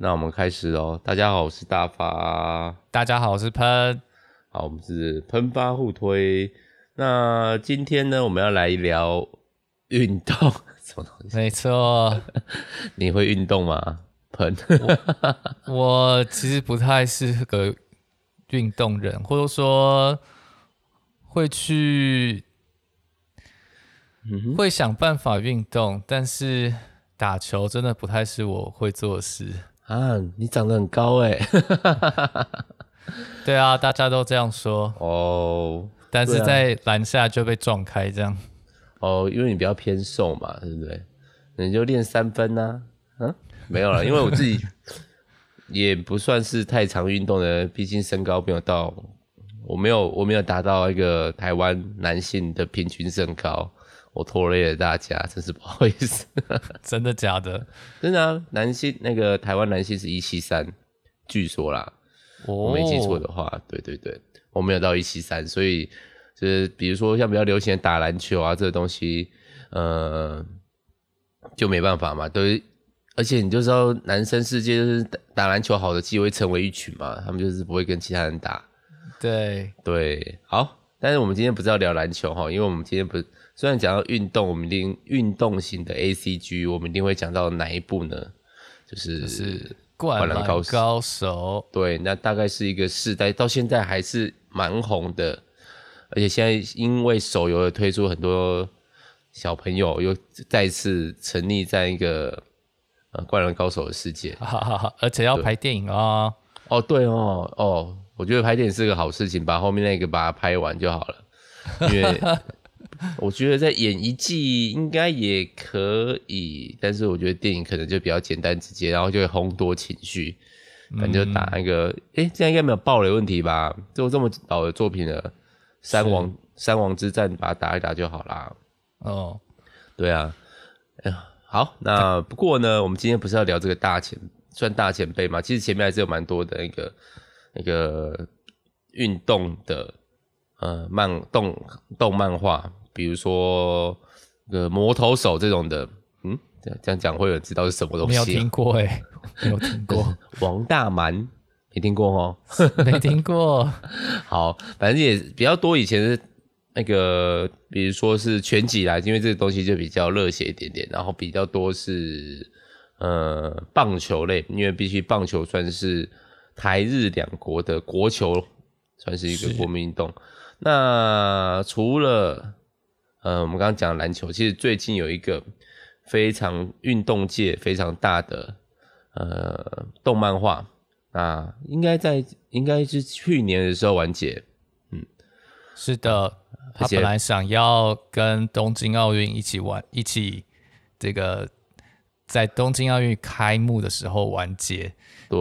那我们开始喽。大家好，我是大发。大家好，我是喷。好，我们是喷发互推。那今天呢，我们要来聊运动，什么东西？没错。你会运动吗？喷我，我其实不太是个运动人，或者说会去，嗯、会想办法运动，但是。打球真的不太是我会做的事啊！你长得很高哎，对啊，大家都这样说哦。但是在篮下就被撞开这样哦，因为你比较偏瘦嘛，对不对？你就练三分呐？嗯，没有了，因为我自己 也不算是太常运动的，毕竟身高没有到，我没有我没有达到一个台湾男性的平均身高。我拖累了大家，真是不好意思。真的假的？真的啊！男性那个台湾男性是一七三，据说啦，哦、我没记错的话，对对对，我没有到一七三，所以就是比如说像比较流行的打篮球啊，这个东西，呃，就没办法嘛。对，而且你就知道，男生世界就是打篮球好的机会成为一群嘛，他们就是不会跟其他人打。对对，好，但是我们今天不是要聊篮球哈，因为我们今天不是。虽然讲到运动，我们一定运动型的 A C G，我们一定会讲到哪一部呢？就是《灌篮高手》高手。对，那大概是一个世代，到现在还是蛮红的。而且现在因为手游的推出，很多小朋友又再次沉溺在一个呃《灌篮高手》的世界。哈哈哈，而且要拍电影啊！哦，对哦，哦，我觉得拍电影是个好事情，把后面那个把它拍完就好了，因为。我觉得再演一季应该也可以，但是我觉得电影可能就比较简单直接，然后就会烘托情绪，反正就打那个，哎、嗯，这样应该没有暴雷问题吧？就这么老的作品了，三王三王之战把它打一打就好啦。哦，对啊，哎呀，好，那不过呢，我们今天不是要聊这个大前算大前辈嘛？其实前面还是有蛮多的那个那个运动的呃漫动动漫画。比如说，呃，魔头手这种的，嗯，这样讲会有人知道是什么东西？没有听过哎、欸，没有听过。王大蛮没听过哦，没听过。好，反正也比较多。以前是那个，比如说是拳击啦，因为这个东西就比较热血一点点。然后比较多是呃棒球类，因为必须棒球算是台日两国的国球，算是一个国民运动。那除了呃，我们刚刚讲篮球，其实最近有一个非常运动界非常大的呃动漫画啊，应该在应该是去年的时候完结，嗯，是的，他本来想要跟东京奥运一起玩，一起这个在东京奥运开幕的时候完结，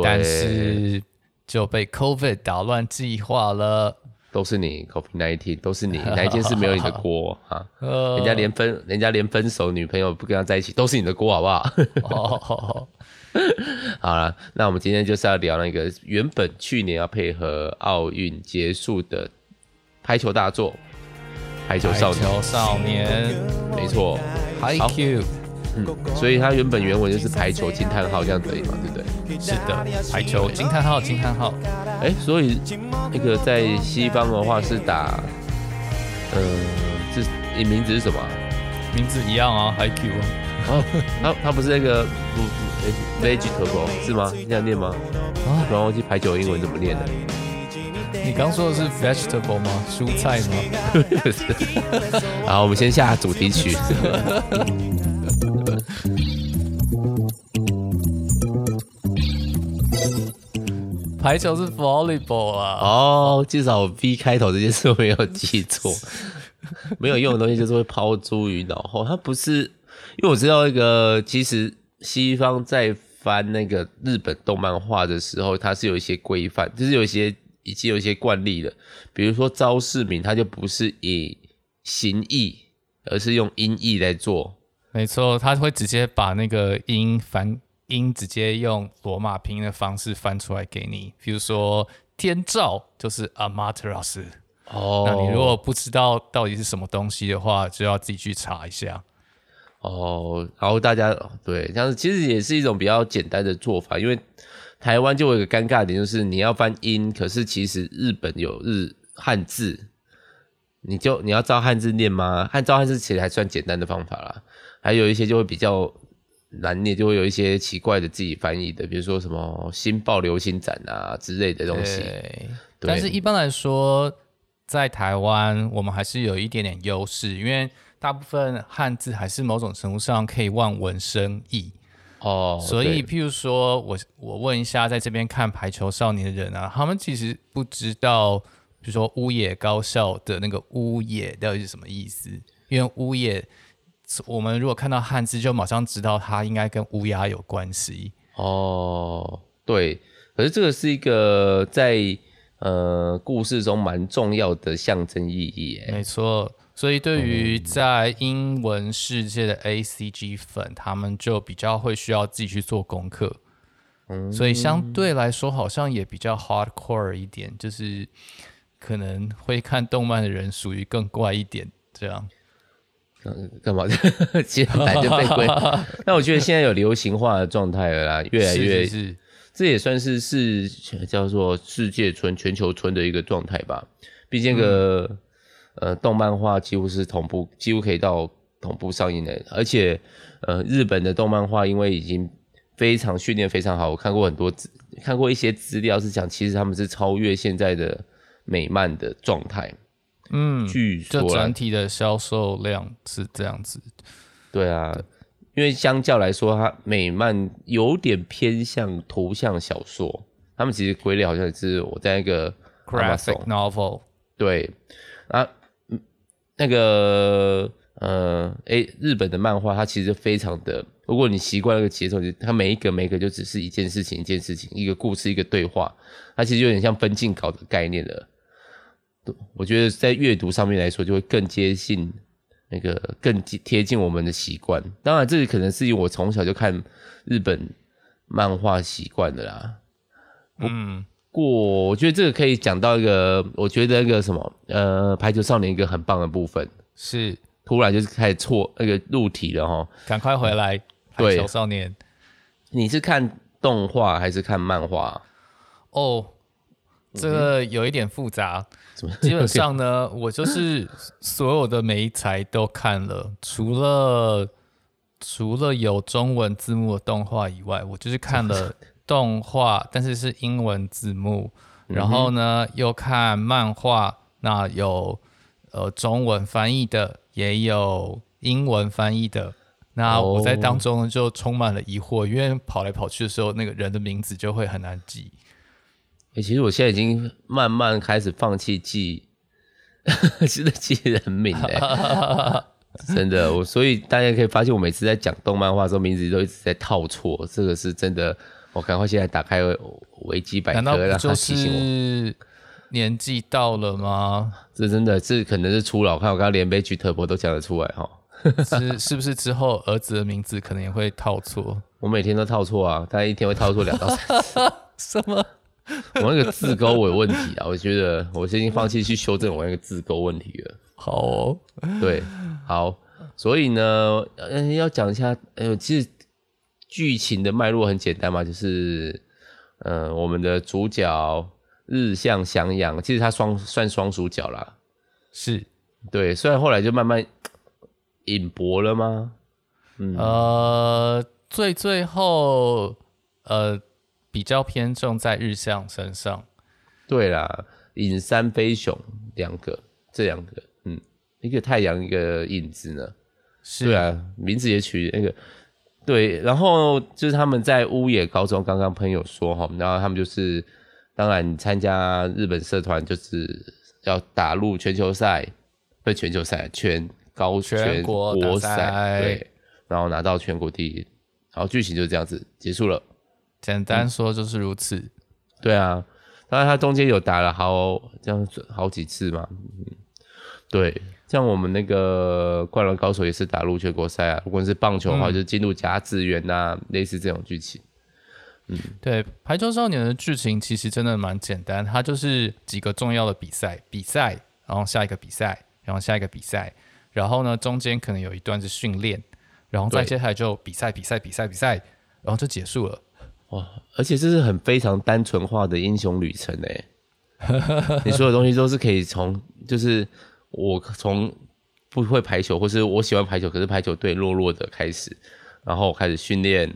但是就被 COVID 打乱计划了。都是你，COVID-19 都是你，哪一件事没有你的锅啊？人家连分，人家连分手女朋友不跟他在一起，都是你的锅，好不好？哦，好了，那我们今天就是要聊那个原本去年要配合奥运结束的排球大作《排球少年》。排球少年，没错，HiQ。嗯，所以它原本原文就是排球惊叹号这样子而已嘛，对不对？是的，排球惊叹号惊叹号。哎、欸，所以那个在西方的话是打，嗯、呃，这你名字是什么？名字一样啊，HiQ 啊。哦，他他不是那个不不 vegetable 是吗？这样念吗？啊，突然忘记排球英文怎么念了。你刚说的是 vegetable 吗？蔬菜吗？好，我们先下主题曲。排球是 volleyball 啊！哦，至少 V 开头这件事我没有记错。没有用的东西就是会抛诸于脑后。它不是，因为我知道那个，其实西方在翻那个日本动漫画的时候，它是有一些规范，就是有一些已经有一些惯例的。比如说招式名，它就不是以形意，而是用音译来做。没错，他会直接把那个音翻。音直接用罗马拼音的方式翻出来给你，比如说天照就是 Amaterasu 哦，那你如果不知道到底是什么东西的话，就要自己去查一下。哦，然后大家对，这样子其实也是一种比较简单的做法，因为台湾就有一个尴尬点，就是你要翻音，可是其实日本有日汉字，你就你要照汉字念吗？汉照汉字其实还算简单的方法啦，还有一些就会比较难念，就会有一些奇怪的自己翻译的，比如说什么新报流行展啊之类的东西。对，但是一般来说，在台湾我们还是有一点点优势，因为。大部分汉字还是某种程度上可以望文生义哦，所以譬如说我我问一下，在这边看排球少年的人啊，他们其实不知道，比如说乌野高校的那个乌野到底是什么意思，因为乌野，我们如果看到汉字就马上知道它应该跟乌鸦有关系哦，对，可是这个是一个在呃故事中蛮重要的象征意义，没错。所以，对于在英文世界的 ACG 粉，他们就比较会需要自己去做功课。嗯，所以相对来说，好像也比较 hardcore 一点，就是可能会看动漫的人属于更怪一点这样。嗯，干嘛？进来就被归？那我觉得现在有流行化的状态了啦，越来越是，这也算是是叫做世界村、全球村的一个状态吧。毕竟个。嗯呃，动漫画几乎是同步，几乎可以到同步上映的。而且，呃，日本的动漫画因为已经非常训练非常好，我看过很多资，看过一些资料是讲，其实他们是超越现在的美漫的状态。嗯，据说就整体的销售量是这样子。对啊，对，因为相较来说，它美漫有点偏向图像小说，他们其实归类好像也是我在那个 graphic novel。对啊。那个呃，诶，日本的漫画它其实非常的，如果你习惯那个节奏，它每一个每一个就只是一件事情一件事情，一个故事一个对话，它其实有点像分镜稿的概念了。我觉得在阅读上面来说，就会更接近那个更贴近我们的习惯。当然，这里可能是因为我从小就看日本漫画习惯的啦。嗯。过，我觉得这个可以讲到一个，我觉得那个什么，呃，排球少年一个很棒的部分是，突然就是开始错那个入题了哈，赶快回来，排球少年，你是看动画还是看漫画？哦，这个有一点复杂，嗯、基本上呢，我就是所有的每一台都看了，除了除了有中文字幕的动画以外，我就是看了。动画，但是是英文字幕，然后呢，又看漫画，那有呃中文翻译的，也有英文翻译的。那我在当中就充满了疑惑，因为跑来跑去的时候，那个人的名字就会很难记。欸，其实我现在已经慢慢开始放弃记，真的记人名嘞，真的。我所以大家可以发现，我每次在讲动漫画的时候，名字都一直在套错，这个是真的。我赶快现在打开维基百科，让他提醒我。年纪到了吗？这真的是可能是初老。我看我刚刚连悲剧特播都讲得出来哈。是是不是之后儿子的名字可能也会套错？我每天都套错啊，大概一天会套错两到三次。什么？我那个字钩我有问题啊！我觉得我先已经放弃去修正我那个字钩问题了。好哦，对，好。所以呢，嗯，要讲一下，哎呦，其实。剧情的脉络很简单嘛，就是，呃，我们的主角日向翔阳，其实他双算双主角啦，是，对，虽然后来就慢慢隐薄了吗？嗯，呃，最最后，呃，比较偏重在日向身上，对啦，影山飞雄两个，这两个，嗯，一个太阳，一个影子呢，是，对啊，名字也取那个。对，然后就是他们在乌野高中，刚刚朋友说哈，然后他们就是，当然参加日本社团就是要打入全球赛，不是全球赛，全高全国赛，对，然后拿到全国第一，然后剧情就这样子结束了。简单说就是如此。嗯、对啊，当然他中间有打了好这样子好几次嘛，嗯，对。像我们那个《灌篮高手》也是打入全国赛啊，如果是棒球的话，就是进入甲子园呐、类似这种剧情。嗯，对，《排球少年》的剧情其实真的蛮简单，它就是几个重要的比赛，比赛，然后下一个比赛，然后下一个比赛，然后呢中间可能有一段是训练，然后再接下来就比赛比赛比赛比赛，然后就结束了。哇！而且这是很非常单纯化的英雄旅程哎。你所有东西都是可以从，就是我从不会排球，或是我喜欢排球，可是排球队弱弱的开始，然后开始训练，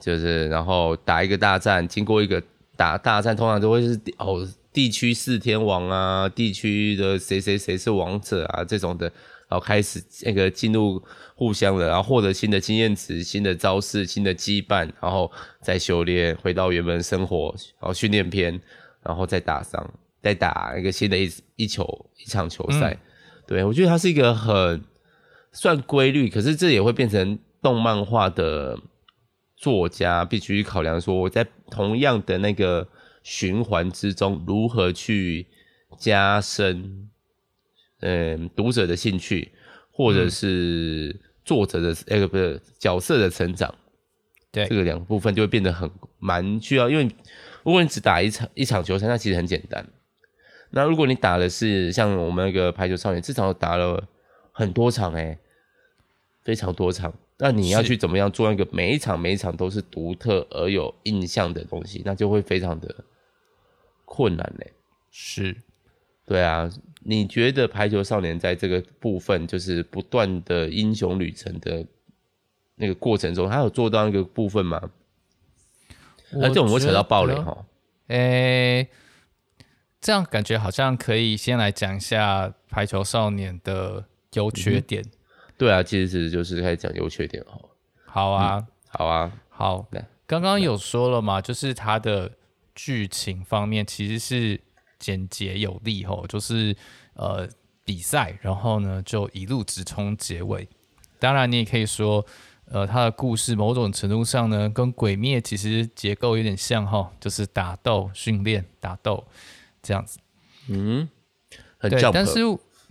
就是然后打一个大战，经过一个打大战，通常都会是哦。地区四天王啊，地区的谁谁谁是王者啊，这种的，然后开始那个进入互相的，然后获得新的经验值、新的招式、新的羁绊，然后再修炼，回到原本生活，然后训练篇，然后再打上，再打一个新的一一球一场球赛。嗯、对，我觉得它是一个很算规律，可是这也会变成动漫化的作家必须考量说，我在同样的那个。循环之中，如何去加深嗯读者的兴趣，或者是作者的那个、角色的成长，对这个两部分就会变得很蛮需要。因为如果你只打一场一场球赛，那其实很简单。那如果你打的是像我们那个排球少年，至少打了很多场哎、欸、非常多场。那你要去怎么样做一个每一场每一场都是独特而有印象的东西，那就会非常的。困难呢？是，对啊。你觉得排球少年在这个部分，就是不断的英雄旅程的那个过程中，他有做到那个部分吗？那这种会扯到暴雷哈。诶、欸，这样感觉好像可以先来讲一下排球少年的优缺点、嗯。对啊，其实是就是开始讲优缺点哈。好啊、嗯，好啊，好。刚刚有说了嘛，就是他的。剧情方面其实是简洁有力吼，就是呃比赛，然后呢就一路直冲结尾。当然你也可以说，呃，他的故事某种程度上呢跟《鬼灭》其实结构有点像哈，就是打斗、训练、打斗这样子。嗯，很对，但是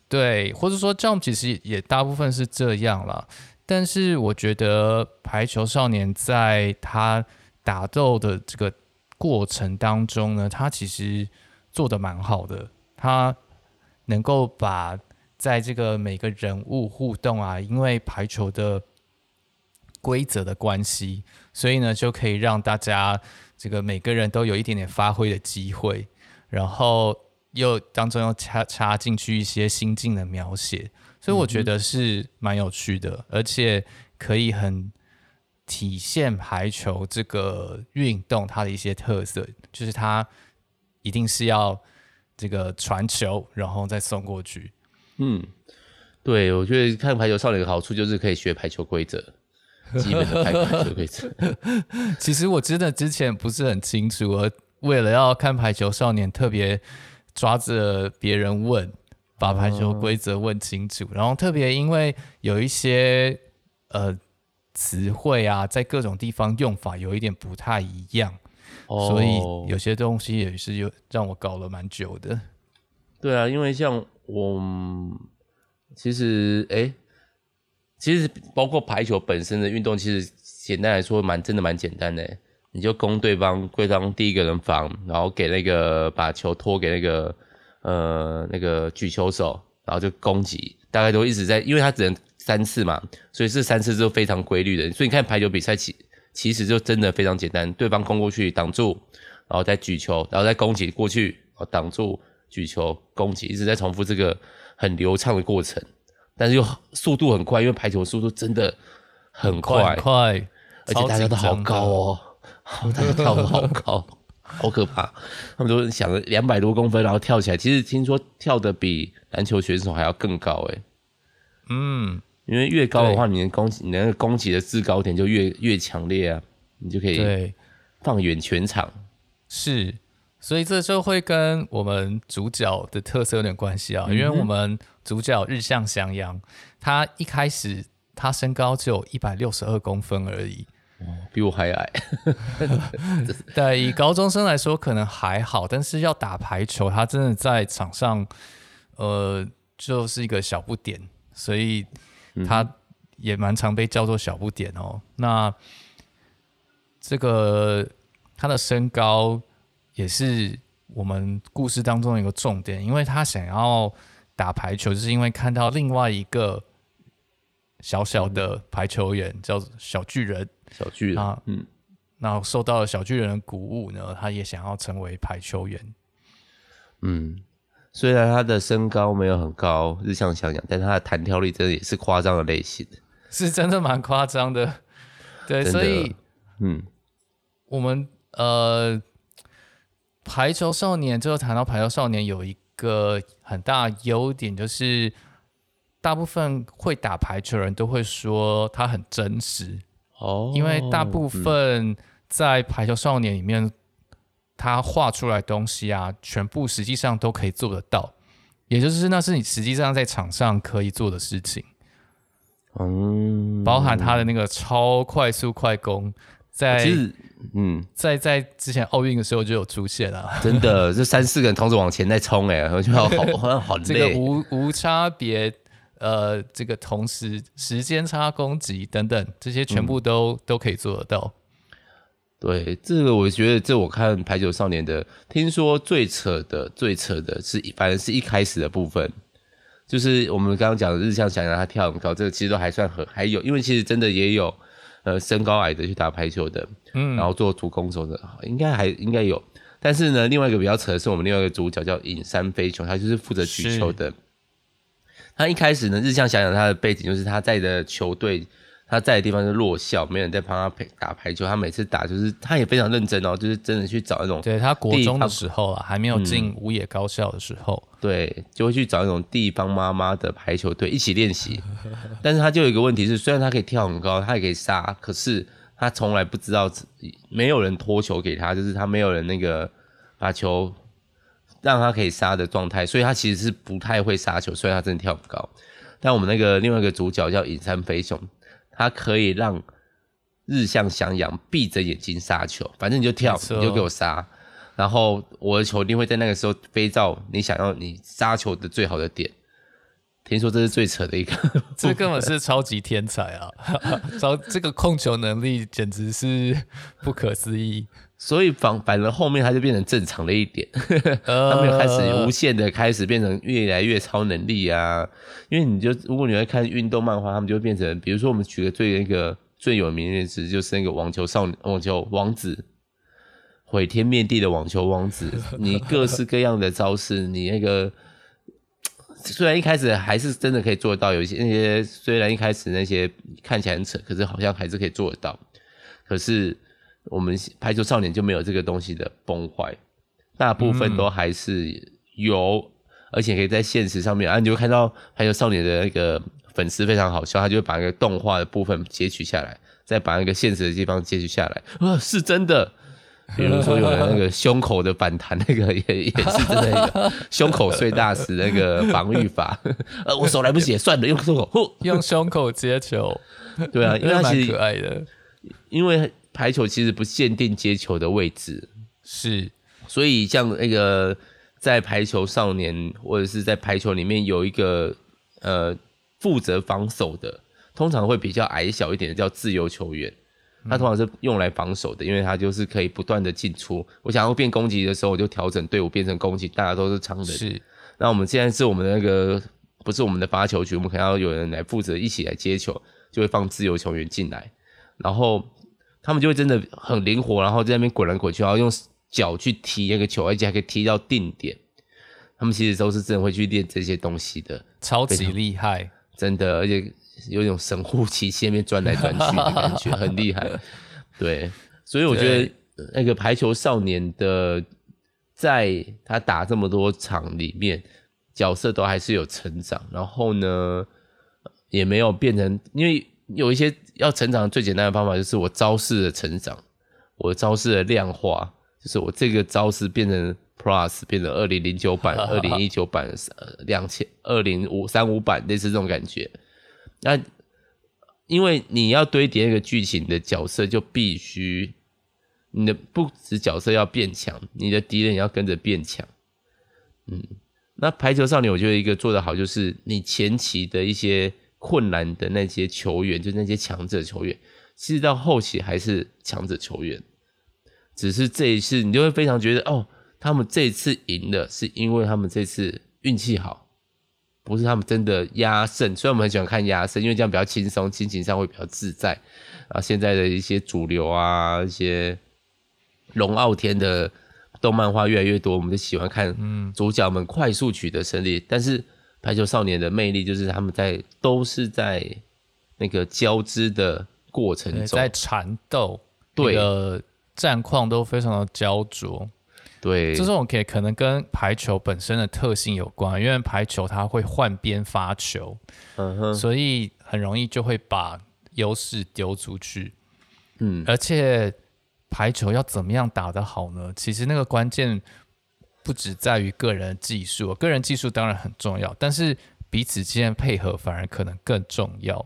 对，或者说 Jump 其实也大部分是这样了。但是我觉得排球少年在他打斗的这个。过程当中呢，他其实做的蛮好的，他能够把在这个每个人物互动啊，因为排球的规则的关系，所以呢就可以让大家这个每个人都有一点点发挥的机会，然后又当中又插插进去一些心境的描写，所以我觉得是蛮有趣的，嗯、而且可以很。体现排球这个运动它的一些特色，就是它一定是要这个传球，然后再送过去。嗯，对，我觉得看排球少年的好处就是可以学排球规则，基本的排球规则。其实我真的之前不是很清楚，而为了要看排球少年，特别抓着别人问，把排球规则问清楚，然后特别因为有一些呃。词汇啊，在各种地方用法有一点不太一样，哦、所以有些东西也是有让我搞了蛮久的。对啊，因为像我其实哎、欸，其实包括排球本身的运动，其实简单来说蛮真的蛮简单的。你就攻对方，对方第一个人防，然后给那个把球托给那个呃那个举球手，然后就攻击，大概都一直在，因为他只能。三次嘛，所以这三次是非常规律的。所以你看排球比赛，其其实就真的非常简单。对方攻过去挡住，然后再举球，然后再攻击过去，然后挡住举球攻击，一直在重复这个很流畅的过程。但是又速度很快，因为排球速度真的很快，很快，而且大家都好高哦，大家跳得好高，好可怕。他们都想着两百多公分，然后跳起来。其实听说跳得比篮球选手还要更高，诶嗯。因为越高的话，你的攻击，你那个攻击的制高点就越越强烈啊，你就可以放远全场。是，所以这就会跟我们主角的特色有点关系啊。嗯、因为我们主角日向翔阳，他一开始他身高只有一百六十二公分而已，哦，比我还矮。对，以高中生来说可能还好，但是要打排球，他真的在场上，呃，就是一个小不点，所以。他也蛮常被叫做小不点哦。那这个他的身高也是我们故事当中的一个重点，因为他想要打排球，就是因为看到另外一个小小的排球员，叫小巨人。小巨人啊，嗯，那受到了小巨人的鼓舞呢，他也想要成为排球员。嗯，虽然他的身高没有很高，日向翔阳，但他的弹跳力真的也是夸张的类型，是真的蛮夸张的。对，所以，嗯，我们呃，排球少年最后谈到排球少年有一个很大优点，就是大部分会打排球的人都会说他很真实哦，因为大部分在排球少年里面。嗯他画出来东西啊，全部实际上都可以做得到，也就是那是你实际上在场上可以做的事情，嗯，包含他的那个超快速快攻，在嗯，在在之前奥运的时候就有出现了，真的，这三四个人同时往前在冲，哎，我觉得好好像 好累，这个无无差别，呃，这个同时时间差攻击等等，这些全部都、嗯、都可以做得到。对，这个我觉得，这我看排球少年的，听说最扯的、最扯的是，反正是一开始的部分，就是我们刚刚讲的日向翔阳他跳很高，这个其实都还算很还有，因为其实真的也有呃身高矮的去打排球的，嗯，然后做主攻手的，应该还应该有。但是呢，另外一个比较扯的是我们另外一个主角叫尹山飞雄，他就是负责举球的。他一开始呢，日向想想他的背景就是他在的球队。他在的地方是弱校，没人在帮他陪打排球。他每次打就是他也非常认真哦，就是真的去找那种。对，他国中的时候啊，还没有进五野高校的时候，嗯，对，就会去找那种地方妈妈的排球队一起练习。但是他就有一个问题是，虽然他可以跳很高，他也可以杀，可是他从来不知道没有人托球给他，就是他没有人那个把球让他可以杀的状态，所以他其实是不太会杀球。虽然他真的跳不高，但我们那个另外一个主角叫影山飞雄。他可以让日向翔阳闭着眼睛杀球，反正你就跳，你就给我杀，然后我的球一定会在那个时候飞到你想要你杀球的最好的点。听说这是最扯的一个，这根本是超级天才啊！超这个控球能力简直是不可思议。所以反反而后面他就变成正常了一点，他们又开始无限的开始变成越来越超能力啊！因为你就如果你会看运动漫画，他们就会变成，比如说我们举个最那个最有名的例子，就是那个网球少年、网球王子，毁天灭地的网球王子，你各式各样的招式，你那个虽然一开始还是真的可以做到，有一些那些虽然一开始那些看起来很扯，可是好像还是可以做得到，可是。我们排球少年就没有这个东西的崩坏，大部分都还是有，嗯、而且可以在现实上面啊，你就会看到排球少年的那个粉丝非常好笑，他就会把那个动画的部分截取下来，再把那个现实的地方截取下来，啊，是真的。比如说有的那个胸口的反弹，那个也也是真的，那个胸口碎大石那个防御法，呃，我手来不及，算了，用胸口，用胸口接球，对啊，因为他其实蛮可爱的，因为。排球其实不限定接球的位置，是，所以像那个在排球少年或者是在排球里面有一个呃负责防守的，通常会比较矮小一点的叫自由球员，他通常是用来防守的，因为他就是可以不断的进出。我想要变攻击的时候，我就调整队伍变成攻击，大家都是长人。是，那我们现在是我们的那个不是我们的发球局，我们可能要有人来负责一起来接球，就会放自由球员进来，然后。他们就会真的很灵活，然后在那边滚来滚去，然后用脚去踢那个球，而且还可以踢到定点。他们其实都是真的会去练这些东西的，超级厉害，真的，而且有一种神乎其技，那边转来转去的感觉，很厉害。对，所以我觉得那个排球少年的，在他打这么多场里面，角色都还是有成长，然后呢，也没有变成，因为。有一些要成长最简单的方法，就是我招式的成长，我招式的量化，就是我这个招式变成 Plus，变成二零零九版、二零一九版、两千、二零五三五版，类似这种感觉。那因为你要堆叠一个剧情的角色，就必须你的不止角色要变强，你的敌人也要跟着变强。嗯，那排球少年，我觉得一个做得好，就是你前期的一些。困难的那些球员，就那些强者球员，其实到后期还是强者球员，只是这一次你就会非常觉得，哦，他们这一次赢了，是因为他们这次运气好，不是他们真的压胜。虽然我们很喜欢看压胜，因为这样比较轻松，心情上会比较自在。啊，现在的一些主流啊，一些龙傲天的动漫画越来越多，我们就喜欢看主角们快速取得胜利。嗯、但是排球少年的魅力就是他们在都是在那个交织的过程中，在缠斗，对，战况都非常的焦灼。对，这种可以可能跟排球本身的特性有关，因为排球它会换边发球，嗯哼，所以很容易就会把优势丢出去。嗯，而且排球要怎么样打得好呢？其实那个关键不只在于个人技术，个人技术当然很重要，但是彼此之间配合反而可能更重要。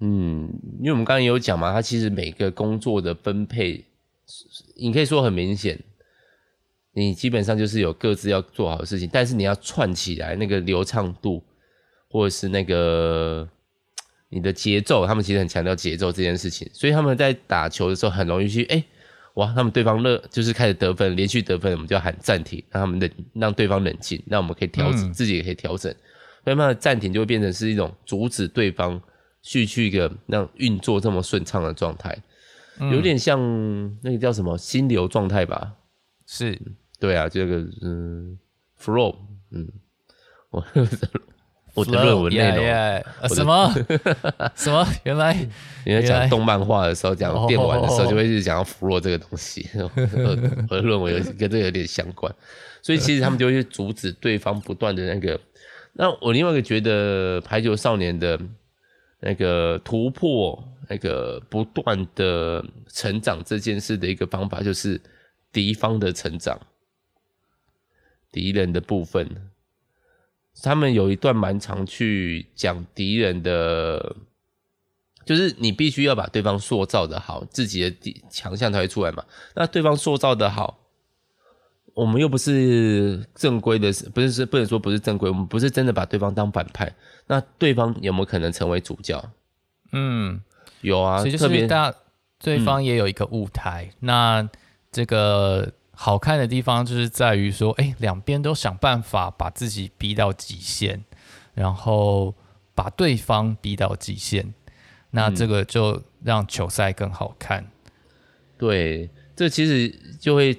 嗯，因为我们刚刚有讲嘛，它其实每个工作的分配，你可以说很明显。你基本上就是有各自要做好的事情，但是你要串起来那个流畅度，或者是那个你的节奏，他们其实很强调节奏这件事情，所以他们在打球的时候很容易去哎、哇，他们对方热就是开始得分，连续得分，我们就要喊暂停，让他们冷，让对方冷静，那我们可以调整，嗯、自己也可以调整，所以慢慢暂停就会变成是一种阻止对方去去一个让运作这么顺畅的状态，有点像那个叫什么心流状态吧，是。对啊，这个嗯，flow，嗯，我 我的论文内容 yeah, yeah. 什么 什么？原来 原来讲动漫画的时候，讲电玩的时候，就会一直讲到 flow 这个东西。我的论文有跟这个有点相关，所以其实他们就会去阻止对方不断的那个。那我另外一个觉得排球少年的那个突破，那个不断的成长这件事的一个方法，就是敌方的成长。敌人的部分，他们有一段蛮常去讲敌人的，就是你必须要把对方塑造的好，自己的强项才会出来嘛。那对方塑造的好，我们又不是正规的，不是是不能说不是正规，我们不是真的把对方当反派。那对方有没有可能成为主角？嗯，有啊，所以就是大对方也有一个舞台。嗯、那这个。好看的地方就是在于说，哎，两边都想办法把自己逼到极限，然后把对方逼到极限，那这个就让球赛更好看。嗯、对，这其实就会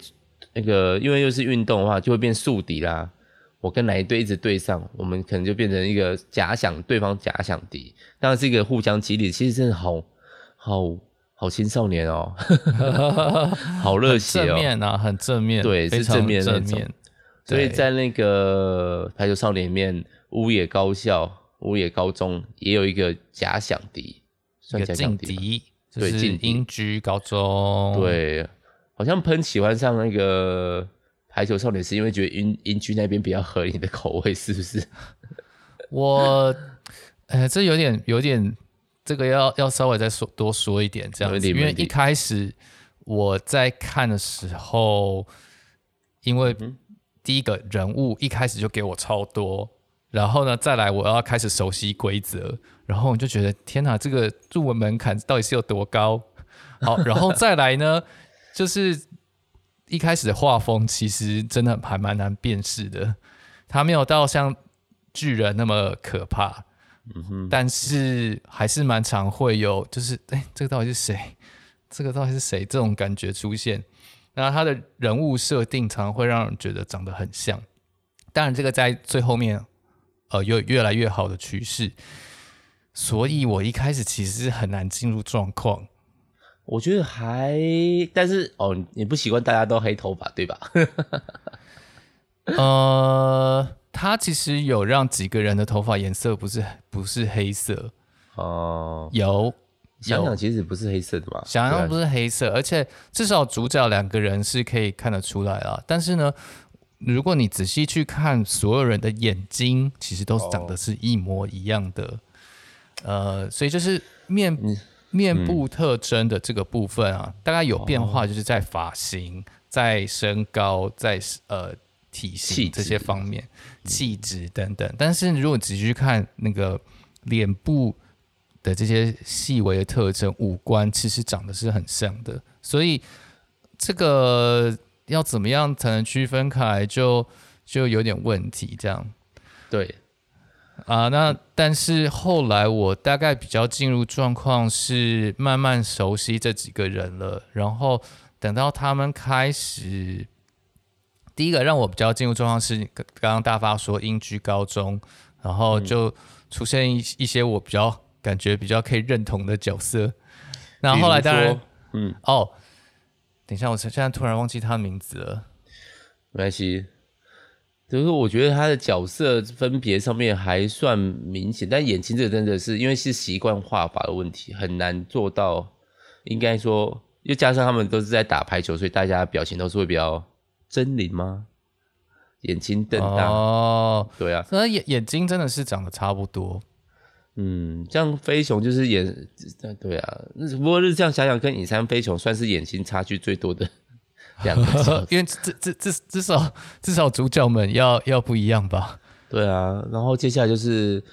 那个，因为又是运动的话，就会变宿敌啦。我跟哪一队一直对上，我们可能就变成一个假想对方假想敌，当然是一个互相激励。其实真的好好。好青少年哦，好热血哦，正面啊，很正面，对，是正面正面。所以在那个排球少年里面，乌野高校、乌野高中也有一个假想敌，算假想敌，对，进英居高中，对，好像喷喜欢上那个排球少年是因为觉得英英居那边比较合你的口味，是不是？我，呃，这有点有点。这个要要稍微再说多说一点这样子，因为一开始我在看的时候，因为第一个人物一开始就给我超多，然后呢再来我要开始熟悉规则，然后我就觉得天哪，这个入门门槛到底是有多高？好，然后再来呢，就是一开始的画风其实真的还蛮难辨识的，它没有到像巨人那么可怕。嗯哼，但是还是蛮常会有，就是哎，这个到底是谁？这个到底是谁？这种感觉出现。然后他的人物设定常常会让人觉得长得很像。当然，这个在最后面，呃，有越来越好的趋势。所以我一开始其实是很难进入状况。我觉得还，但是哦，你不习惯大家都黑头发，对吧？呃。他其实有让几个人的头发颜色不是不是黑色哦，有想想其实不是黑色的吧？想想不是黑色，而且至少主角两个人是可以看得出来啊。但是呢，如果你仔细去看所有人的眼睛，其实都是长得是一模一样的。呃，所以就是面面部特征的这个部分啊，大概有变化，就是在发型、在身高、在呃。体系这些方面，气质等等。但是如果仔细去看那个脸部的这些细微的特征，五官其实长得是很像的。所以这个要怎么样才能区分开就就有点问题。这样，对。啊，那但是后来我大概比较进入状况是慢慢熟悉这几个人了，然后等到他们开始，第一个让我比较进入状况是刚刚大发说英居高中，然后就出现一一些我比较感觉比较可以认同的角色，那后来当然，嗯，哦，等一下，我现在突然忘记他的名字了，没关系。就是我觉得他的角色分别上面还算明显，但眼睛这个真的是因为是习惯画法的问题，很难做到。应该说，又加上他们都是在打排球，所以大家表情都是会比较狰狞吗？眼睛瞪大。哦，对啊，那眼眼睛真的是长得差不多。嗯，像飞熊就是眼，对啊。不过是这样想想，跟影山飞熊算是眼睛差距最多的。两个，因为至至至至少至少主角们要要不一样吧？对啊，然后接下来就是，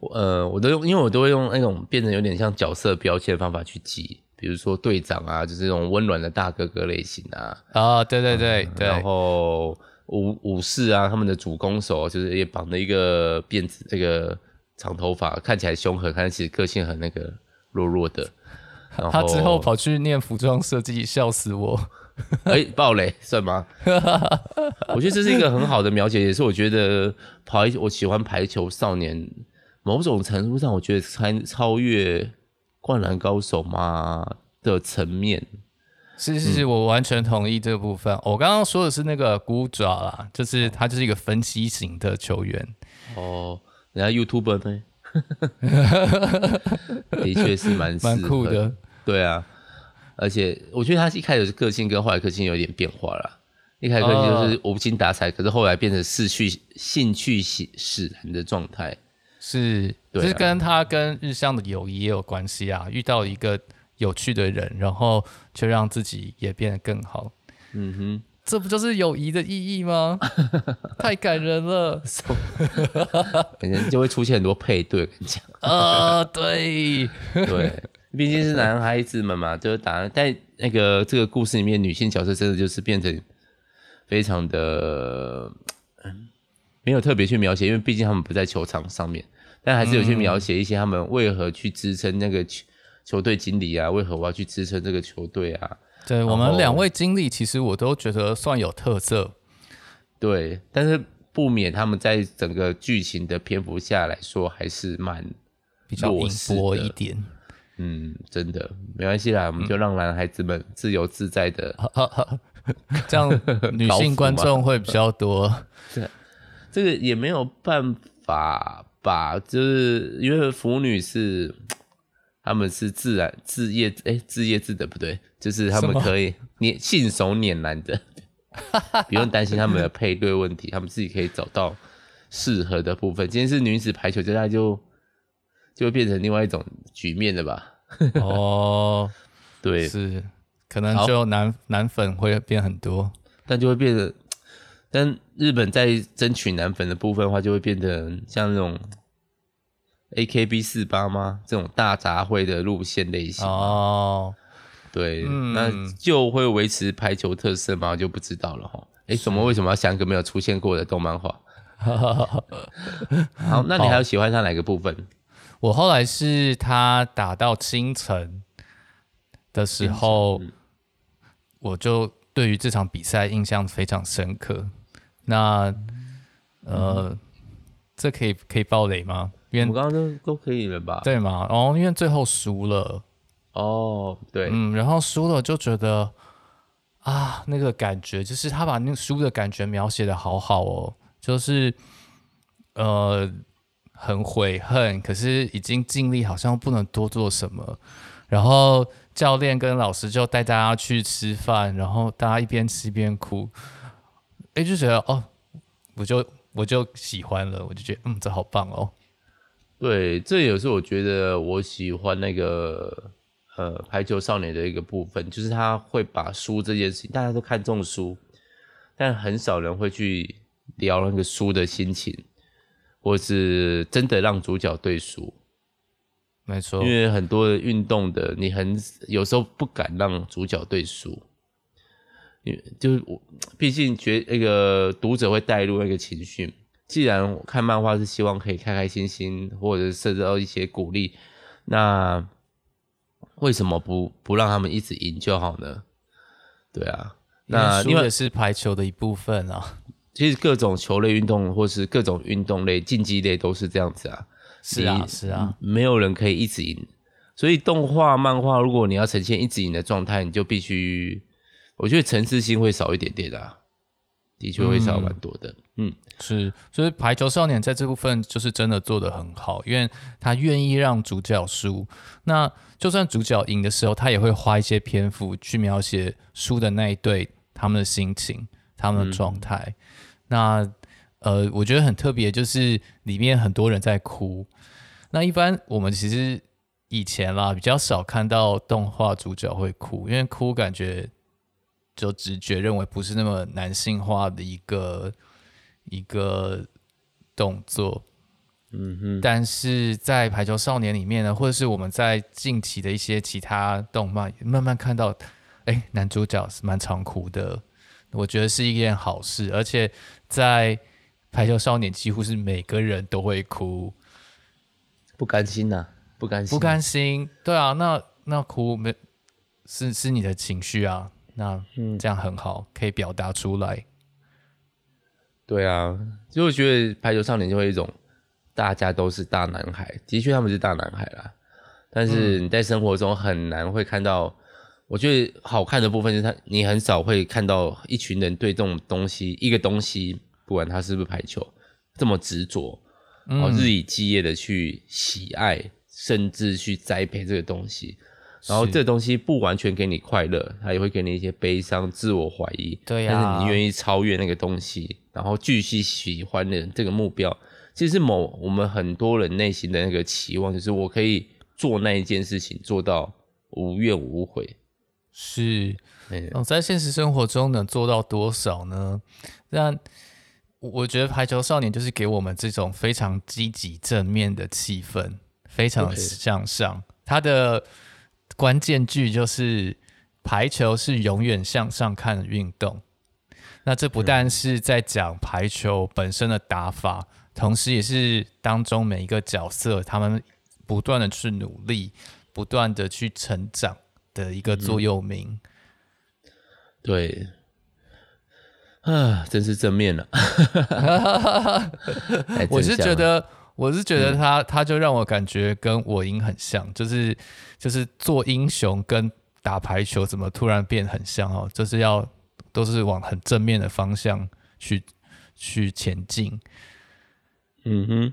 呃，我都用，因为我都会用那种变成有点像角色标签的方法去记，比如说队长啊，就是这种温暖的大哥哥类型啊。啊，对对对对。然后武武士啊，他们的主攻手就是也绑了一个辫子，这个长头发，看起来凶狠，看起来个性很那个弱弱的。他之后跑去念服装设计，笑死我。哎、欸，暴雷算吗？我觉得这是一个很好的描写，也是我觉得排我喜欢排球少年，某种程度上我觉得超超越灌篮高手嘛的层面。是是是，我完全同意这个部分。嗯、我刚刚说的是那个孤爪啦，就是他就是一个分析型的球员。哦，人家 YouTuber 呢？的确是蛮蛮酷的。对啊。而且我觉得他一开始是个性跟后来个性有点变化啦。一开始个性就是无精打采，可是后来变成失去兴趣使然的状态。是，就是跟他跟日向的友谊也有关系啊。遇到一个有趣的人，然后就让自己也变得更好。嗯哼，这不就是友谊的意义吗？太感人了。反正就会出现很多配对，跟你讲。啊，对对。毕竟是男孩子们嘛，就是打在那个这个故事里面，女性角色真的就是变成非常的没有特别去描写，因为毕竟他们不在球场上面，但还是有去描写一些他们为何去支撑那个球球队经理啊，为何我要去支撑这个球队啊？对，我们两位经理，其实我都觉得算有特色，对，但是不免他们在整个剧情的篇幅下来说，还是蛮比较微薄一点。嗯，真的没关系啦，我们就让男孩子们自由自在的，嗯、这样女性观众会比较多。对，这个也没有办法吧，就是因为腐女是 他们是自然自业，哎、欸，自业自得不对，就是他们可以拈 信手拈来的，不用担心他们的配对问题，他们自己可以找到适合的部分。今天是女子排球，接下来就。就会变成另外一种局面了吧？哦，对，是，可能就男男粉会变很多，但就会变得，但日本在争取男粉的部分的话，就会变成像那种 AKB 四八吗？这种大杂烩的路线类型哦，对，嗯、那就会维持排球特色吗？就不知道了哈。哎，怎么为什么要想一个没有出现过的动漫画？好，那你还有喜欢他哪个部分？我后来是他打到清晨的时候，我就对于这场比赛印象非常深刻。那呃，这可以可以爆雷吗？因为我刚刚都都可以了吧？对嘛？哦，因为最后输了。哦，对，嗯，然后输了就觉得啊，那个感觉就是他把那个输的感觉描写的好好哦，就是呃。很悔恨，可是已经尽力，好像不能多做什么。然后教练跟老师就带大家去吃饭，然后大家一边吃一边哭。哎，就觉得哦，我就我就喜欢了，我就觉得嗯，这好棒哦。对，这也是我觉得我喜欢那个呃排球少年的一个部分，就是他会把输这件事情，大家都看重输，但很少人会去聊那个输的心情。或是真的让主角对输，没错，因为很多的运动的，你很有时候不敢让主角对输，因为就是我毕竟觉那个读者会带入那个情绪，既然我看漫画是希望可以开开心心，或者是受到一些鼓励，那为什么不不让他们一直赢就好呢？对啊，那输也是排球的一部分啊。其实各种球类运动或是各种运动类竞技类都是这样子啊。是啊，是啊，没有人可以一直赢。所以动画、漫画，如果你要呈现一直赢的状态，你就必须，我觉得层次性会少一点点的、啊，的确会少蛮多的。嗯，嗯是，所以《排球少年》在这部分就是真的做得很好，因为他愿意让主角输。那就算主角赢的时候，他也会花一些篇幅去描写输的那一队他们的心情、他们的状态。嗯、那呃，我觉得很特别，就是里面很多人在哭。那一般我们其实。以前啦，比较少看到动画主角会哭，因为哭感觉就直觉认为不是那么男性化的一个一个动作。嗯哼。但是在《排球少年》里面呢，或者是我们在近期的一些其他动漫，慢慢看到，哎、欸，男主角是蛮常哭的，我觉得是一件好事。而且在《排球少年》，几乎是每个人都会哭，不甘心呐、啊。不甘心，不甘心，对啊，那那哭没是是你的情绪啊，那嗯这样很好，可以表达出来。对啊，就我觉得排球少年就会一种大家都是大男孩，的确他们是大男孩啦，但是你在生活中很难会看到。我觉得好看的部分就是他，你很少会看到一群人对这种东西，一个东西，不管他是不是排球，这么执着，然后日以继夜的去喜爱。甚至去栽培这个东西，然后这个东西不完全给你快乐，它也会给你一些悲伤、自我怀疑。对呀、啊，但是你愿意超越那个东西，然后继续喜欢的这个目标，其实某我们很多人内心的那个期望，就是我可以做那一件事情做到无怨无悔。是，嗯，在现实生活中能做到多少呢？那我觉得排球少年就是给我们这种非常积极正面的气氛。非常向上.它的关键句就是排球是永远向上看的运动。那这不但是在讲排球本身的打法，嗯、同时也是当中每一个角色他们不断的去努力、不断的去成长的一个座右铭、嗯。对，啊，真是正面 了。我是觉得。我是觉得他，嗯、他就让我感觉跟我英很像，就是就是做英雄跟打排球怎么突然变很像哦，就是要都是往很正面的方向去去前进。嗯哼，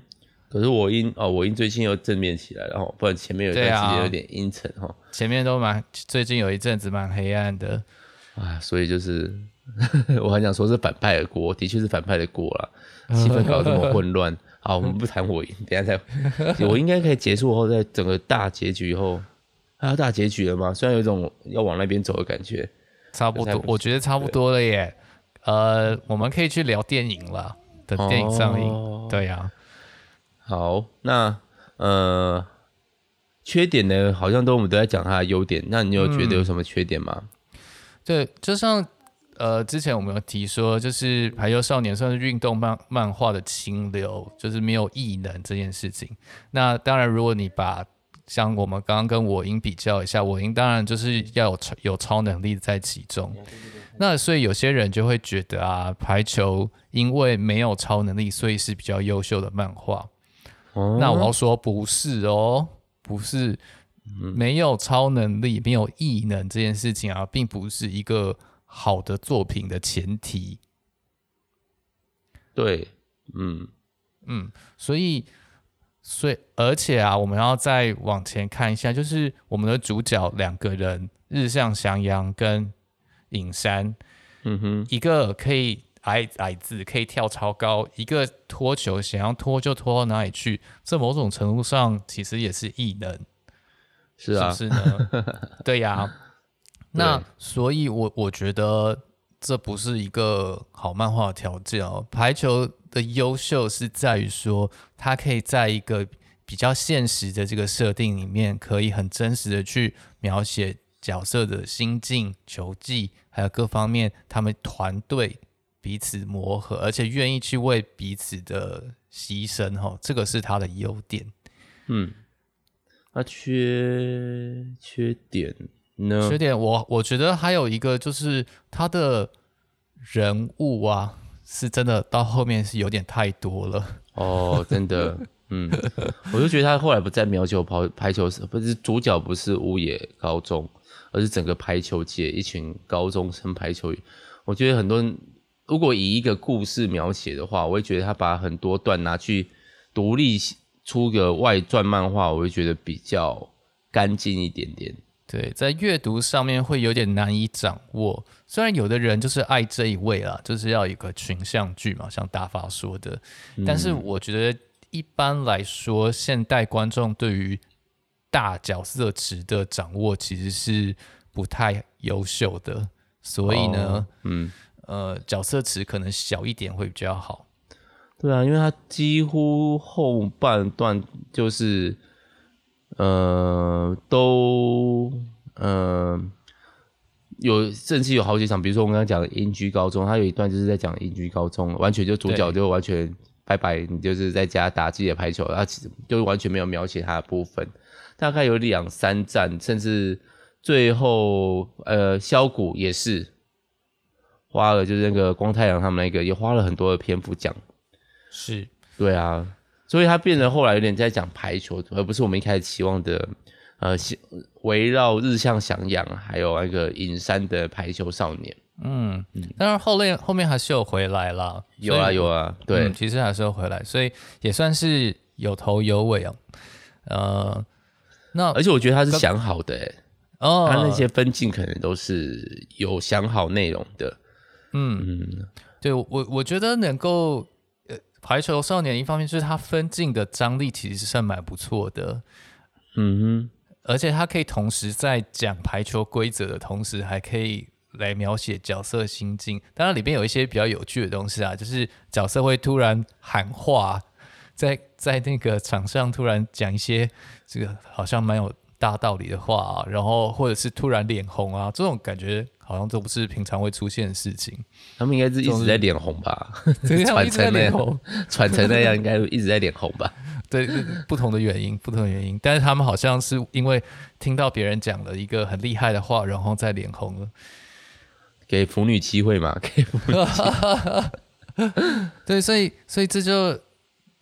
可是我英哦，我英最近又正面起来了，然后不然前面有一段时间有点阴沉哈，前面都蛮最近有一阵子蛮黑暗的啊，所以就是 我还想说是反派的锅，的确是反派的锅了，气氛搞得这么混乱。好，我们不谈我赢，等下再。我应该可以结束后，在整个大结局以后，还要大结局了吗？虽然有一种要往那边走的感觉，差不多，不我觉得差不多了耶。呃，我们可以去聊电影了，等电影上映。哦、对呀、啊。好，那呃，缺点呢？好像都我们都在讲它的优点。那你有觉得有什么缺点吗？嗯、对，就像。呃，之前我们有提说，就是《排球少年》算是运动漫漫画的清流，就是没有异能这件事情。那当然，如果你把像我们刚刚跟我英比较一下，我英当然就是要有超有超能力在其中。那所以有些人就会觉得啊，排球因为没有超能力，所以是比较优秀的漫画。哦、那我要说不是哦，不是，没有超能力、没有异能这件事情啊，并不是一个。好的作品的前提，对，嗯。嗯，所以，所以，而且啊，我们要再往前看一下，就是我们的主角两个人，日向翔阳跟影山，嗯哼，一个可以矮矮子，可以跳超高，一个拖球想要拖就拖到哪里去，这某种程度上其实也是异能，是啊，是呢？对呀、啊。那所以我，我我觉得这不是一个好漫画的条件哦。排球的优秀是在于说，它可以在一个比较现实的这个设定里面，可以很真实的去描写角色的心境、球技，还有各方面他们团队彼此磨合，而且愿意去为彼此的牺牲，哈，这个是他的优点。嗯，那缺缺点呢？缺点我我觉得还有一个就是他的人物啊，是真的到后面是有点太多了。哦，真的，嗯，我就觉得他后来不在苗球跑排球，不是主角，不是乌野高中，而是整个排球界一群高中生排球员。我觉得很多人如果以一个故事描写的话，我会觉得他把很多段拿去独立出个外传漫画，我会觉得比较干净一点点。对，在阅读上面会有点难以掌握。虽然有的人就是爱这一位啦，就是要一个群像剧嘛，像大发说的。但是我觉得一般来说，现代观众对于大角色池的掌握其实是不太优秀的。所以呢，哦、嗯，呃，角色池可能小一点会比较好。对啊，因为他几乎后半段就是。呃，都呃有甚至有好几场，比如说我们刚刚讲的英居高中，他有一段就是在讲英居高中，完全就主角就完全拜拜，你就是在家打自己的排球，他其实就完全没有描写他的部分，大概有两三站，甚至最后呃削谷也是花了，就是那个光太阳他们那个也花了很多的篇幅讲，是对啊。所以他变得后来有点在讲排球，而不是我们一开始期望的，呃，围绕日向翔阳还有那个隐山的排球少年。嗯嗯，当然后面后面还是有回来啦，有啊有啊，对、嗯，其实还是有回来，所以也算是有头有尾啊。呃，那而且我觉得他是想好的、欸，哦，他那些分镜可能都是有想好内容的。嗯嗯，对我我觉得能够。排球少年一方面就是他分镜的张力其实是蛮不错的，嗯，而且他可以同时在讲排球规则的同时，还可以来描写角色心境。当然里边有一些比较有趣的东西啊，就是角色会突然喊话，在在那个场上突然讲一些这个好像蛮有大道理的话啊，然后或者是突然脸红啊，这种感觉。好像都不是平常会出现的事情，他们应该是一直在脸红吧？传承 那样，传承那样应该一直在脸红吧？对，不同的原因，不同的原因。但是他们好像是因为听到别人讲了一个很厉害的话，然后再脸红了，给腐女机会嘛？给腐女机会。对，所以所以这就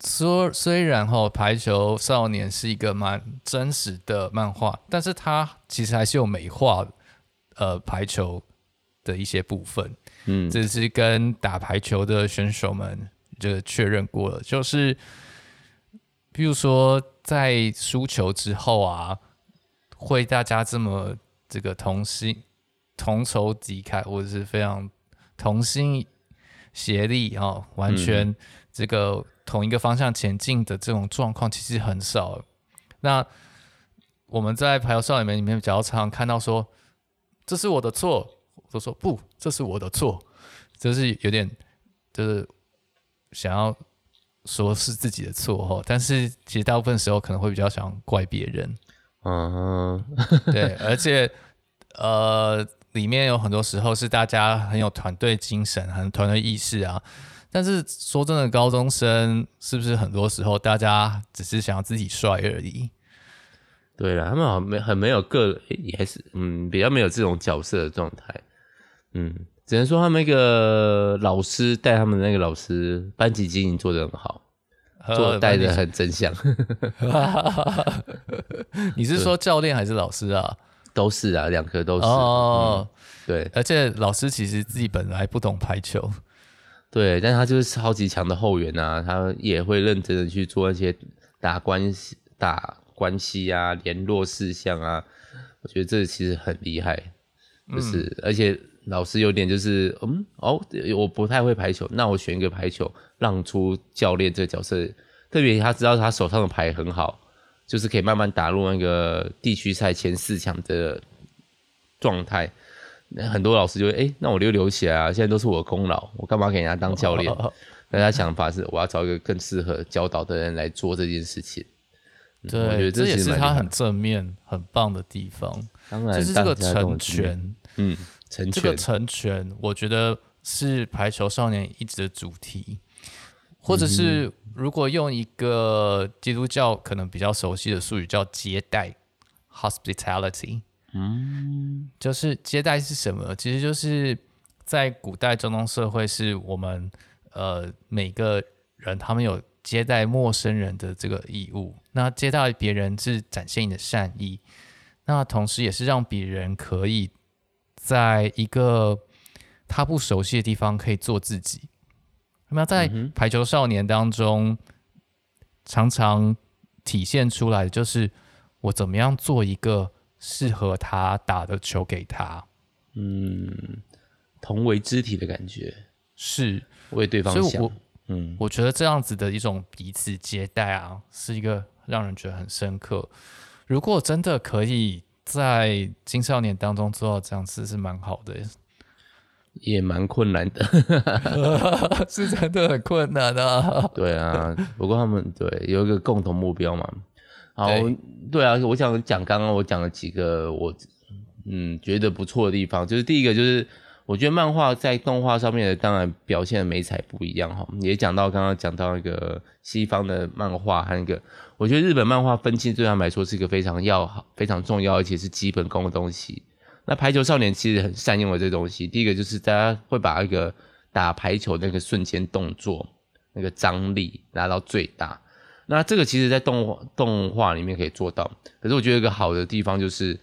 说，虽然哈排球少年是一个蛮真实的漫画，但是它其实还是有美化的。呃，排球的一些部分，嗯，这是跟打排球的选手们就确认过了，就是，比如说在输球之后啊，会大家这么这个同心同仇敌忾，或者是非常同心协力啊、哦，完全这个同一个方向前进的这种状况，其实很少。那我们在排球少年们里面比较常看到说。这是我的错，我都说不，这是我的错，就是有点，就是想要说是自己的错哈，但是其实大部分时候可能会比较想怪别人，嗯，对，而且呃，里面有很多时候是大家很有团队精神，很团队意识啊，但是说真的，高中生是不是很多时候大家只是想要自己帅而已？对了，他们好像没很没有个，也是嗯，比较没有这种角色的状态，嗯，只能说他们那个老师带他们的那个老师班级经营做得很好，做带的很真相。你是说教练还是老师啊？都是啊，两个都是。哦、嗯，对，而且老师其实自己本来不懂排球，对，但他就是超级强的后援啊，他也会认真的去做那些打关系打。关系啊，联络事项啊，我觉得这其实很厉害，就是、嗯、而且老师有点就是，嗯，哦，我不太会排球，那我选一个排球让出教练这个角色，特别他知道他手上的牌很好，就是可以慢慢打入那个地区赛前四强的状态，很多老师就会，哎，那我就留起来啊，现在都是我的功劳，我干嘛给人家当教练？那、哦、他想法是，我要找一个更适合教导的人来做这件事情。对，我觉得这，这也是他很正面、很棒的地方。当然，就是这个成全，嗯，成全这个成全，我觉得是排球少年一直的主题，或者是如果用一个基督教可能比较熟悉的术语叫接待 （hospitality），嗯，就是接待是什么？其实就是在古代中东社会，是我们呃每个人他们有接待陌生人的这个义务。那接待别人是展现你的善意，那同时也是让别人可以在一个他不熟悉的地方可以做自己。那么在排球少年当中，常常体现出来的就是我怎么样做一个适合他打的球给他。嗯，同为肢体的感觉是为对方想。所以我嗯，我觉得这样子的一种彼此接待啊，是一个让人觉得很深刻。如果真的可以在青少年当中做到这样子，是蛮好的。也蛮困难的，是真的很困难啊。对啊，不过他们对有一个共同目标嘛。好，对，对啊，我想讲刚刚我讲了几个我嗯觉得不错的地方，就是第一个就是我觉得漫画在动画上面的当然表现的美彩不一样哈，也讲到刚刚讲到一个西方的漫画和一个，我觉得日本漫画分镜对他们来说是一个非常要非常重要而且是基本功的东西。那排球少年其实很善用了这东西。第一个就是大家会把一个打排球那个瞬间动作那个张力拉到最大。那这个其实在动画动画里面可以做到。可是我觉得一个好的地方就是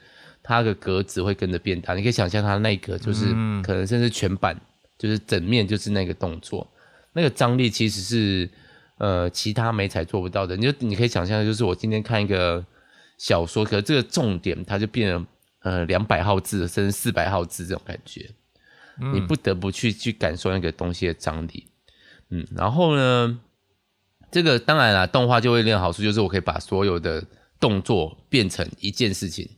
它的格子会跟着变大。你可以想象它那个就是可能甚至全版就是整面就是那个动作，那个张力其实是呃其他媒材做不到的。你就你可以想象，就是我今天看一个小说，可是这个重点它就变成。呃，两百号字甚至四百号字这种感觉，嗯，你不得不去去感受那个东西的张力，嗯，然后呢，这个当然啦，动画就会有好处，就是我可以把所有的动作变成一件事情，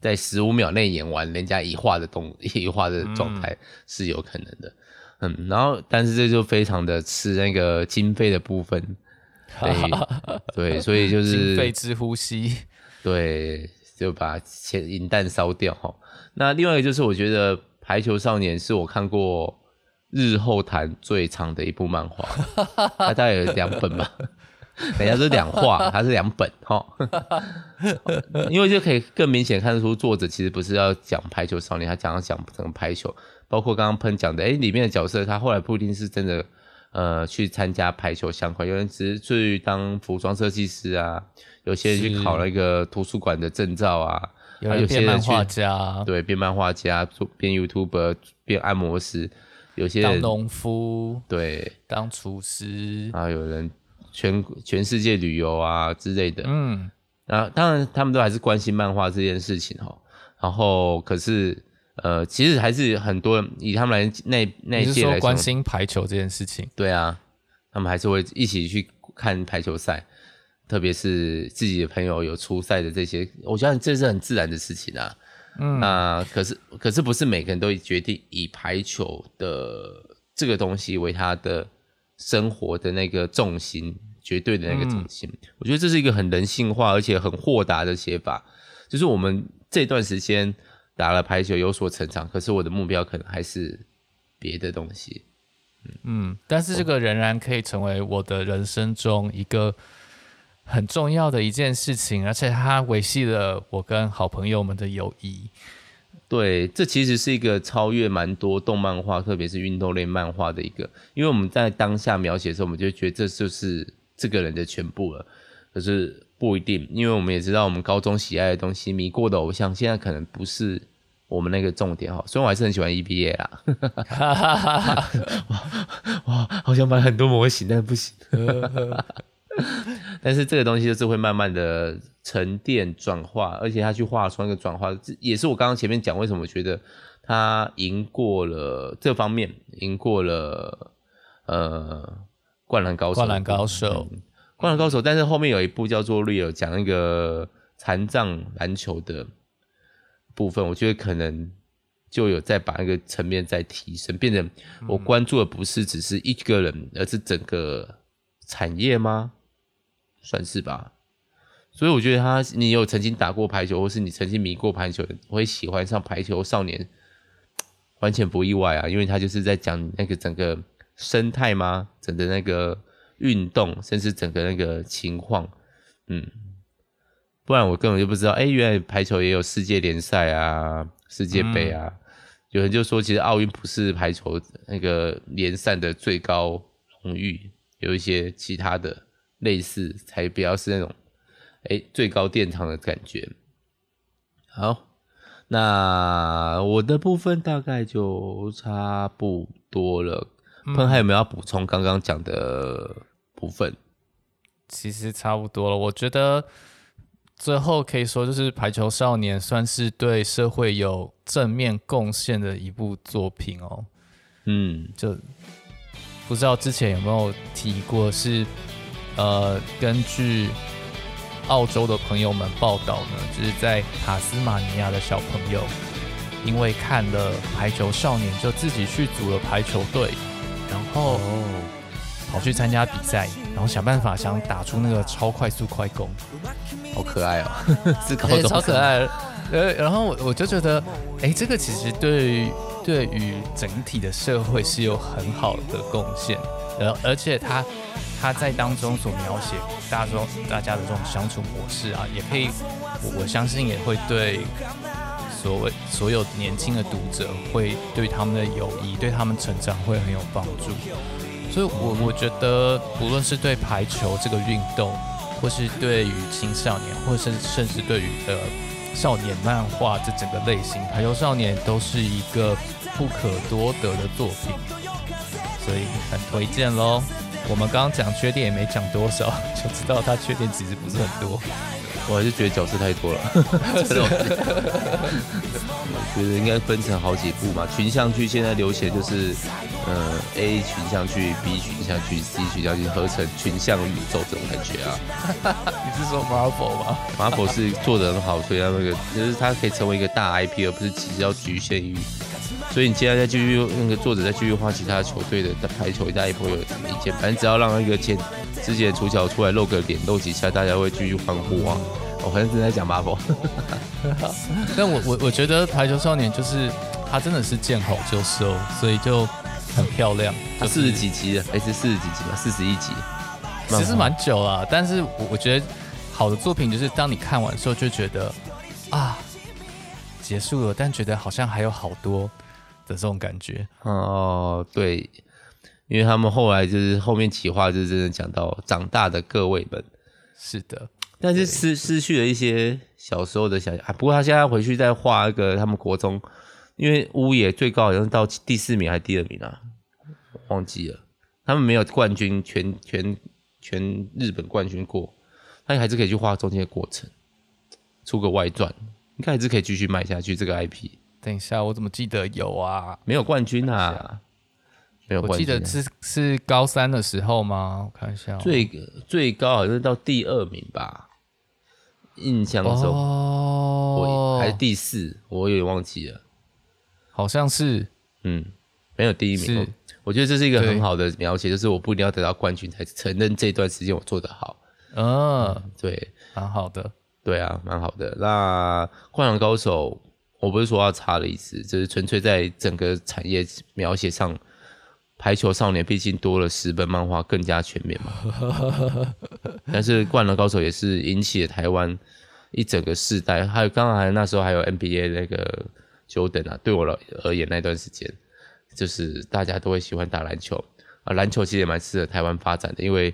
在十五秒内演完，人家一画的动一画的状态是有可能的，嗯，嗯，然后但是这就非常的吃那个经费的部分，对 对，所以就是经费之呼吸，对。就把钱银弹烧掉哈。那另外一个就是，我觉得《排球少年》是我看过日后谈最长的一部漫画，它大概有两本吧。人家是两话，它是两本哈。因为就可以更明显看得出，作者其实不是要讲排球少年，他讲要讲整个排球，包括刚刚喷讲的，哎，里面的角色他后来不一定是真的呃去参加排球相关，有人只是去当服装设计师啊。有些人去考了一个图书馆的证照啊，有人变漫画家，对，变漫画家，做变 YouTuber，变按摩师，有些人当农夫，对，当厨师，啊，有人全全世界旅游啊之类的，嗯，啊，当然他们都还是关心漫画这件事情哦，然后可是呃，其实还是很多人以他们来那那一届来说关心排球这件事情，对啊，他们还是会一起去看排球赛。特别是自己的朋友有出赛的这些，我相信这是很自然的事情啊。嗯，那可是可是不是每个人都决定以排球的这个东西为他的生活的那个重心，绝对的那个重心。嗯，我觉得这是一个很人性化而且很豁达的写法。就是我们这段时间打了排球有所成长，可是我的目标可能还是别的东西。嗯，嗯，但是这个仍然可以成为我的人生中一个。很重要的一件事情，而且它维系了我跟好朋友们的友谊。对，这其实是一个超越蛮多动漫画，特别是运动类漫画的一个。因为我们在当下描写的时候，我们就觉得这就是这个人的全部了。可是不一定，因为我们也知道，我们高中喜爱的东西、迷过的偶像，现在可能不是我们那个重点哈。所以我还是很喜欢 EBA 啦。哇哇，好想买很多模型，但是不行。但是这个东西就是会慢慢的沉淀转化，而且他去画出那个转化，这也是我刚刚前面讲为什么我觉得他赢过了这方面，赢过了呃灌篮高手，灌篮高手，嗯，灌篮高手。但是后面有一部叫做《Real》，讲那个残障篮球的部分，我觉得可能就有再把那个层面再提升，变成我关注的不是只是一个人，而是整个产业吗？算是吧，所以我觉得他，你有曾经打过排球，或是你曾经迷过排球，会喜欢上排球少年，完全不意外啊，因为他就是在讲那个整个生态吗，整个那个运动，甚至整个那个情况，嗯，不然我根本就不知道，哎，原来排球也有世界联赛啊，世界杯啊。嗯、有人就说，其实奥运不是排球那个联赛的最高荣誉，有一些其他的类似，才比较是那种，哎，最高殿堂的感觉。好。那我的部分大概就差不多了，喷、嗯、还有没有要补充刚刚讲的部分？其实差不多了，我觉得最后可以说就是《排球少年》算是对社会有正面贡献的一部作品哦。嗯，就不知道之前有没有提过是，呃，根据。澳洲的朋友们报道呢，就是在塔斯马尼亚的小朋友，因为看了《排球少年》，就自己去组了排球队，然后跑去参加比赛，然后想办法想打出那个超快速快攻，好可爱哦，是高中超可爱。呃，然后我我就觉得，哎，这个其实对于对于整体的社会是有很好的贡献，然后而且他。他在当中所描写大家说大家的这种相处模式啊，也可以，我我相信也会对所谓所有年轻的读者，会对他们的友谊、对他们成长会很有帮助。所以我我觉得，无论是对排球这个运动，或是对于青少年，或是甚至对于呃少年漫画这整个类型，《排球少年》都是一个不可多得的作品，所以很推荐喽。我们刚刚讲缺点也没讲多少，就知道他缺点其实不是很多。我还是觉得角色太多了。我觉得应该分成好几部嘛。群像剧现在流行就是，嗯、呃、，A 群像剧、B 群像剧、C 群像剧合成群像宇宙这种感觉啊。你是说 Marvel 吗？Marvel 是做的很好，所以他那个就是它可以成为一个大 IP，而不是只要局限于。所以你接下来再继续那个作者再继续画其他球队的排球，大家也不会有什么意见。反正只要让那个前之前主角出来露个脸露几下，大家会继续欢呼啊！我好像正在讲 Marvel，但我我我觉得排球少年就是他真的是见好就收，所以就很漂亮。他四十几集了，还是四十几集吧？四十一集，其实蛮久了。但是我我觉得好的作品就是当你看完的时候就觉得啊结束了，但觉得好像还有好多。的这种感觉哦，对，因为他们后来就是后面企划，就是真的讲到长大的各位们，是的，但是失失去了一些小时候的想象啊。不过他现在回去再画一个他们国中，因为屋野最高好像到第四名还是第二名啊，忘记了，他们没有冠军，全全全日本冠军过，他还是可以去画中间的过程，出个外传，应该还是可以继续卖下去这个 IP。等一下，我怎么记得有啊？没有冠军啊，我记得是是高三的时候吗？我看一下，最最高好像是到第二名吧，印象中哦，还是第四，我有点忘记了，好像是，嗯，没有第一名。是我觉得这是一个很好的描写，就是我不一定要得到冠军才承认这段时间我做得好。嗯，嗯，对，蛮好的，对啊，蛮好的。那《灌篮高手》。我不是说要差的意思，就是纯粹在整个产业描写上，《排球少年》毕竟多了十本漫画，更加全面嘛。但是《灌篮高手》也是引起了台湾一整个世代，还有刚才那时候还有 NBA 那个 Jordan 啊，对我而言那段时间，就是大家都会喜欢打篮球啊。篮球其实也蛮适合台湾发展的，因为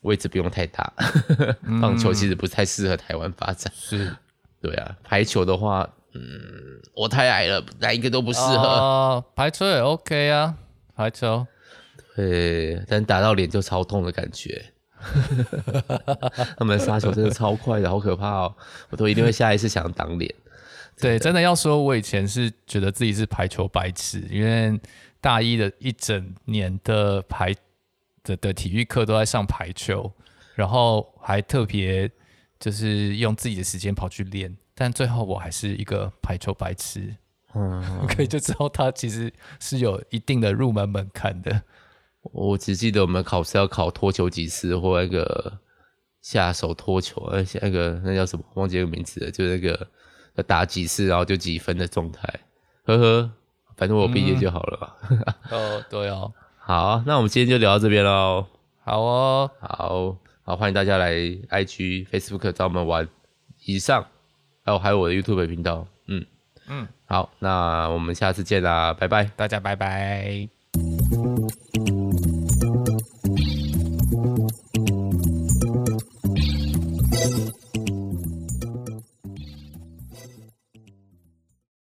位置不用太大。棒球其实不太适合台湾发展。是，对啊。排球的话。嗯，我太矮了，哪一个都不适合。哦，排球也 OK 啊，排球。对，但打到脸就超痛的感觉。他们的杀球真的超快的，好可怕哦！我都一定会下意识想挡脸。对，真的要说，我以前是觉得自己是排球白痴，因为大一的一整年的排的的体育课都在上排球，然后还特别就是用自己的时间跑去练。但最后我还是一个排球白痴，嗯，可以就知道它其实是有一定的入门门槛的。我只记得我们考试要考脱球几次，或那个下手脱球，那且那个那叫什么，忘记那个名字了，就那个打几次，然后就几分的状态。呵呵，反正我毕业就好了。哦，对哦。好，那我们今天就聊到这边喽。好哦，好好欢迎大家来 IG、Facebook 找我们玩。以上，还有还有我的 YouTube 频道，嗯嗯。好那我们下次见啦拜拜。大家拜拜。